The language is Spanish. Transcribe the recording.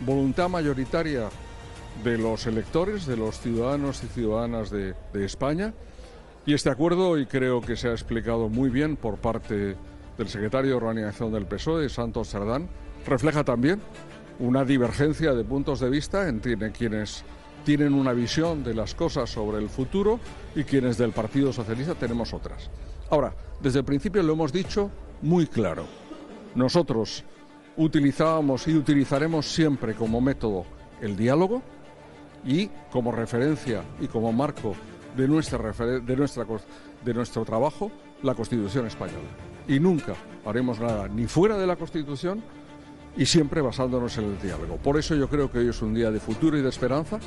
voluntad mayoritaria de los electores, de los ciudadanos y ciudadanas de, de España. Y este acuerdo, y creo que se ha explicado muy bien por parte del secretario de Organización del PSOE, Santos Sardán, refleja también una divergencia de puntos de vista entre quienes tienen una visión de las cosas sobre el futuro y quienes del Partido Socialista tenemos otras. Ahora, desde el principio lo hemos dicho muy claro. Nosotros utilizábamos y utilizaremos siempre como método el diálogo y como referencia y como marco de, nuestra, de, nuestra, de nuestro trabajo la Constitución española. Y nunca haremos nada ni fuera de la Constitución y siempre basándonos en el diálogo. Por eso yo creo que hoy es un día de futuro y de esperanza